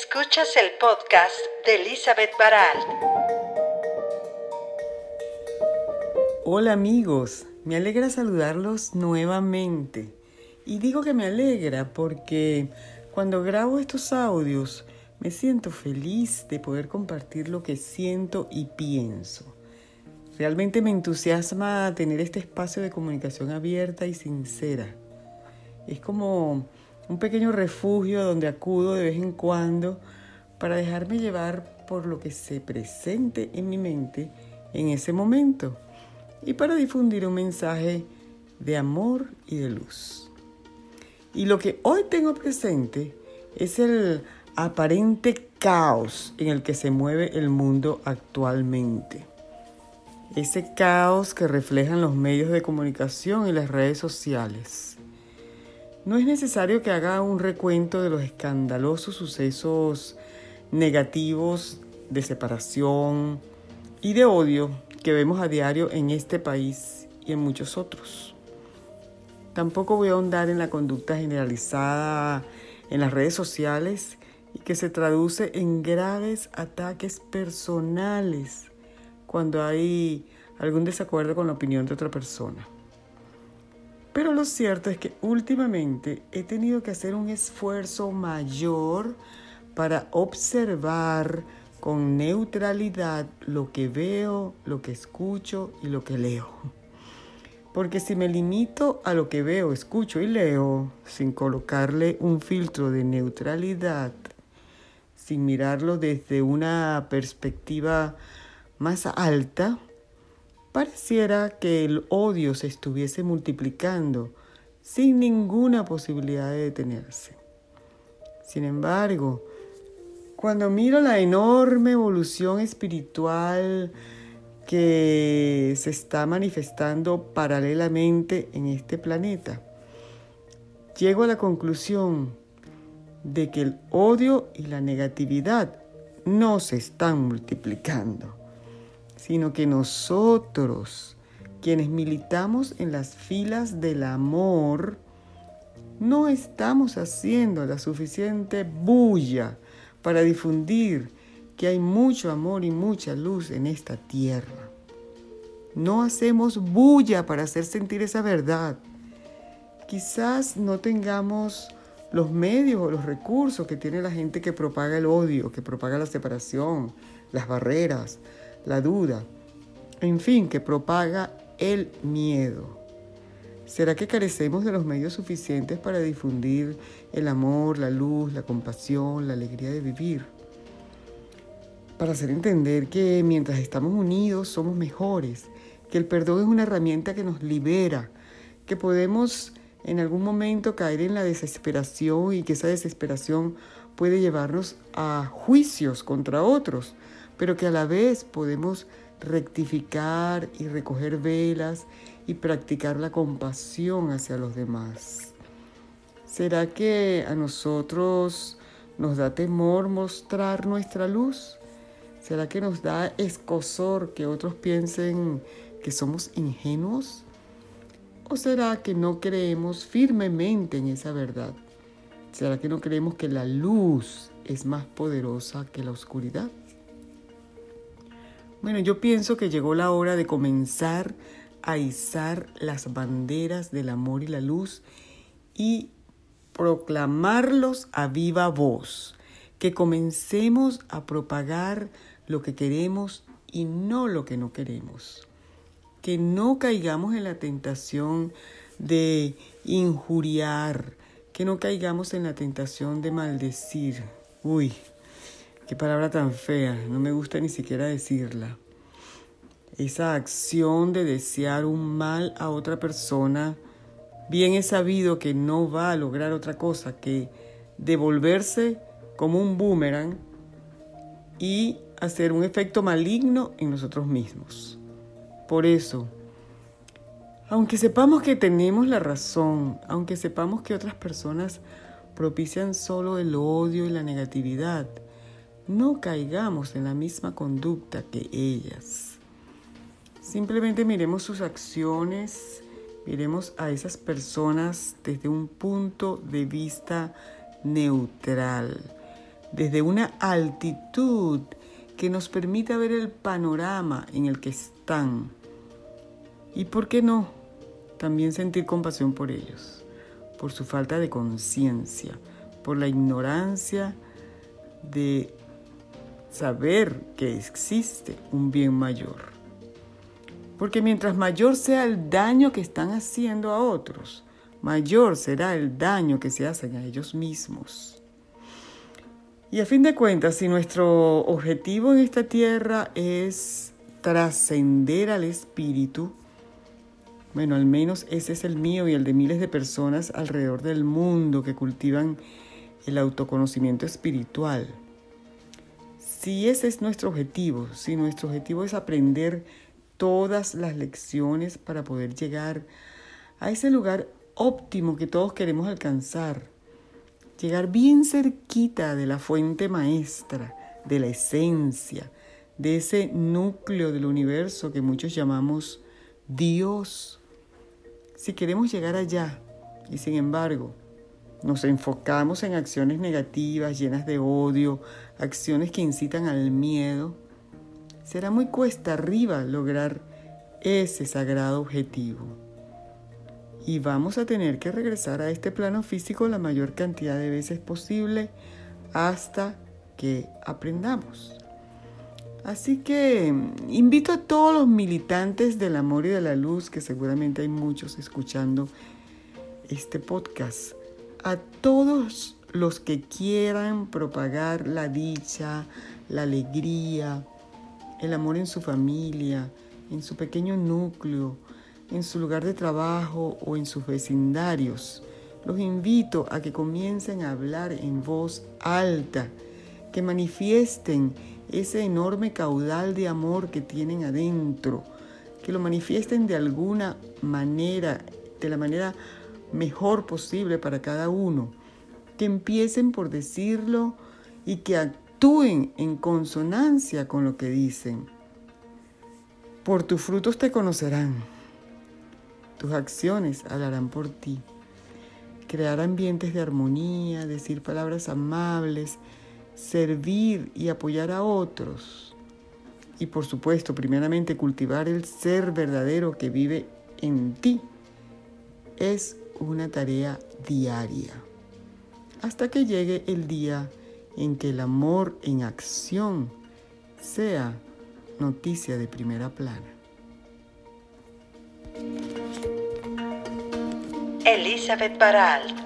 Escuchas el podcast de Elizabeth Baral. Hola amigos, me alegra saludarlos nuevamente. Y digo que me alegra porque cuando grabo estos audios me siento feliz de poder compartir lo que siento y pienso. Realmente me entusiasma tener este espacio de comunicación abierta y sincera. Es como un pequeño refugio donde acudo de vez en cuando para dejarme llevar por lo que se presente en mi mente en ese momento y para difundir un mensaje de amor y de luz. Y lo que hoy tengo presente es el aparente caos en el que se mueve el mundo actualmente ese caos que reflejan los medios de comunicación y las redes sociales. No es necesario que haga un recuento de los escandalosos sucesos negativos de separación y de odio que vemos a diario en este país y en muchos otros. Tampoco voy a ahondar en la conducta generalizada en las redes sociales y que se traduce en graves ataques personales cuando hay algún desacuerdo con la opinión de otra persona. Pero lo cierto es que últimamente he tenido que hacer un esfuerzo mayor para observar con neutralidad lo que veo, lo que escucho y lo que leo. Porque si me limito a lo que veo, escucho y leo, sin colocarle un filtro de neutralidad, sin mirarlo desde una perspectiva más alta, pareciera que el odio se estuviese multiplicando sin ninguna posibilidad de detenerse. Sin embargo, cuando miro la enorme evolución espiritual que se está manifestando paralelamente en este planeta, llego a la conclusión de que el odio y la negatividad no se están multiplicando sino que nosotros, quienes militamos en las filas del amor, no estamos haciendo la suficiente bulla para difundir que hay mucho amor y mucha luz en esta tierra. No hacemos bulla para hacer sentir esa verdad. Quizás no tengamos los medios o los recursos que tiene la gente que propaga el odio, que propaga la separación, las barreras, la duda, en fin, que propaga el miedo. ¿Será que carecemos de los medios suficientes para difundir el amor, la luz, la compasión, la alegría de vivir? Para hacer entender que mientras estamos unidos somos mejores, que el perdón es una herramienta que nos libera, que podemos en algún momento caer en la desesperación y que esa desesperación puede llevarnos a juicios contra otros, pero que a la vez podemos rectificar y recoger velas y practicar la compasión hacia los demás. ¿Será que a nosotros nos da temor mostrar nuestra luz? ¿Será que nos da escosor que otros piensen que somos ingenuos? ¿O será que no creemos firmemente en esa verdad? ¿Será que no creemos que la luz es más poderosa que la oscuridad? Bueno, yo pienso que llegó la hora de comenzar a izar las banderas del amor y la luz y proclamarlos a viva voz, que comencemos a propagar lo que queremos y no lo que no queremos, que no caigamos en la tentación de injuriar, que no caigamos en la tentación de maldecir. Uy, Qué palabra tan fea, no me gusta ni siquiera decirla. Esa acción de desear un mal a otra persona, bien es sabido que no va a lograr otra cosa que devolverse como un boomerang y hacer un efecto maligno en nosotros mismos. Por eso, aunque sepamos que tenemos la razón, aunque sepamos que otras personas propician solo el odio y la negatividad, no caigamos en la misma conducta que ellas. Simplemente miremos sus acciones, miremos a esas personas desde un punto de vista neutral. desde una altitud que nos permita ver el panorama en el que están. Y por qué no, también sentir compasión por ellos, por su falta de conciencia, por la ignorancia de saber que existe un bien mayor. Porque mientras mayor sea el daño que están haciendo a otros, mayor será el daño que se hacen a ellos mismos. Y a fin de cuentas, si nuestro objetivo en esta tierra es trascender al espíritu, bueno, al menos ese es el mío y el de miles de personas alrededor del mundo que cultivan el autoconocimiento espiritual. Si ese es nuestro objetivo, si nuestro objetivo es aprender todas las lecciones para poder llegar a ese lugar óptimo que todos queremos alcanzar. Llegar bien cerquita de la fuente maestra, de la esencia, de ese núcleo del universo que muchos llamamos Dios. Si queremos llegar allá y sin embargo nos enfocamos en acciones negativas, llenas de odio, acciones que incitan al miedo, será muy cuesta arriba lograr ese sagrado objetivo. Y vamos a tener que regresar a este plano físico la mayor cantidad de veces posible hasta que aprendamos. Así que mm, invito a todos los militantes del amor y de la luz, que seguramente hay muchos escuchando este podcast, a todos los que quieran propagar la dicha, la alegría, el amor en su familia, en su pequeño núcleo, en su lugar de trabajo o en sus vecindarios. Los invito a que comiencen a hablar en voz alta, que manifiesten ese enorme caudal de amor que tienen adentro, que lo manifiesten de alguna manera, de la manera mejor posible para cada uno, que empiecen por decirlo y que actúen en consonancia con lo que dicen. Por tus frutos te conocerán. Tus acciones hablarán por ti. Crear ambientes de armonía, decir palabras amables, servir y apoyar a otros. Y por supuesto, primeramente, cultivar el ser verdadero que vive en ti. Es una tarea diaria. Hasta que llegue el día en que el amor en acción sea noticia de primera plana. Elizabeth Baralt